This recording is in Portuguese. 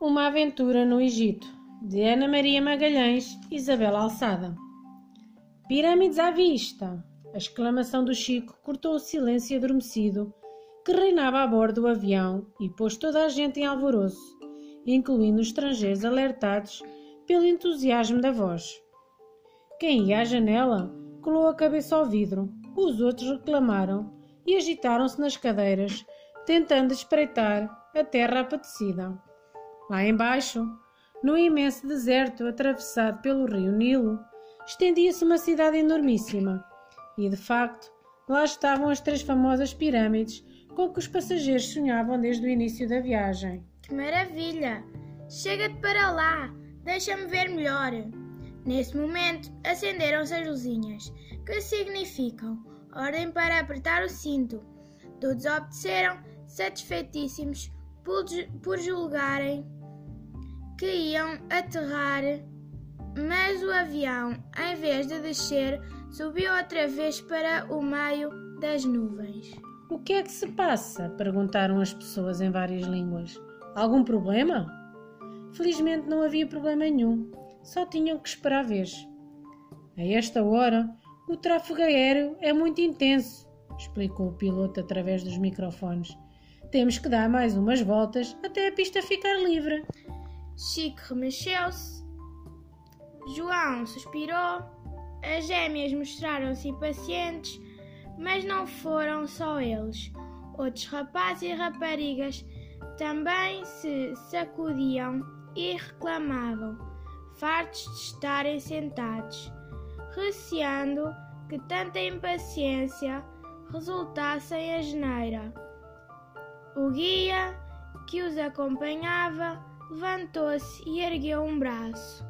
Uma aventura no Egito, de Ana Maria Magalhães, Isabel Alçada. Pirâmides à vista! A exclamação do Chico cortou o silêncio adormecido que reinava a bordo do avião e pôs toda a gente em alvoroço, incluindo os estrangeiros alertados pelo entusiasmo da voz. Quem ia à janela colou a cabeça ao vidro, os outros reclamaram e agitaram-se nas cadeiras, tentando espreitar a terra apetecida. Lá embaixo, no imenso deserto atravessado pelo rio Nilo, estendia-se uma cidade enormíssima. E, de facto, lá estavam as três famosas pirâmides com que os passageiros sonhavam desde o início da viagem. Que maravilha! Chega-te para lá! Deixa-me ver melhor! Nesse momento, acenderam-se as luzinhas, que significam ordem para apertar o cinto. Todos obedeceram, satisfeitíssimos por julgarem que iam aterrar, mas o avião, em vez de descer, subiu outra vez para o meio das nuvens. O que é que se passa? perguntaram as pessoas em várias línguas. Algum problema? Felizmente não havia problema nenhum, só tinham que esperar a vez. A esta hora, o tráfego aéreo é muito intenso, explicou o piloto através dos microfones. Temos que dar mais umas voltas até a pista ficar livre. Chico remexeu-se. João suspirou. As gêmeas mostraram-se impacientes, mas não foram só eles. Outros rapazes e raparigas também se sacudiam e reclamavam, fartos de estarem sentados, receando que tanta impaciência resultasse em asneira. O guia que os acompanhava levantou-se e ergueu um braço.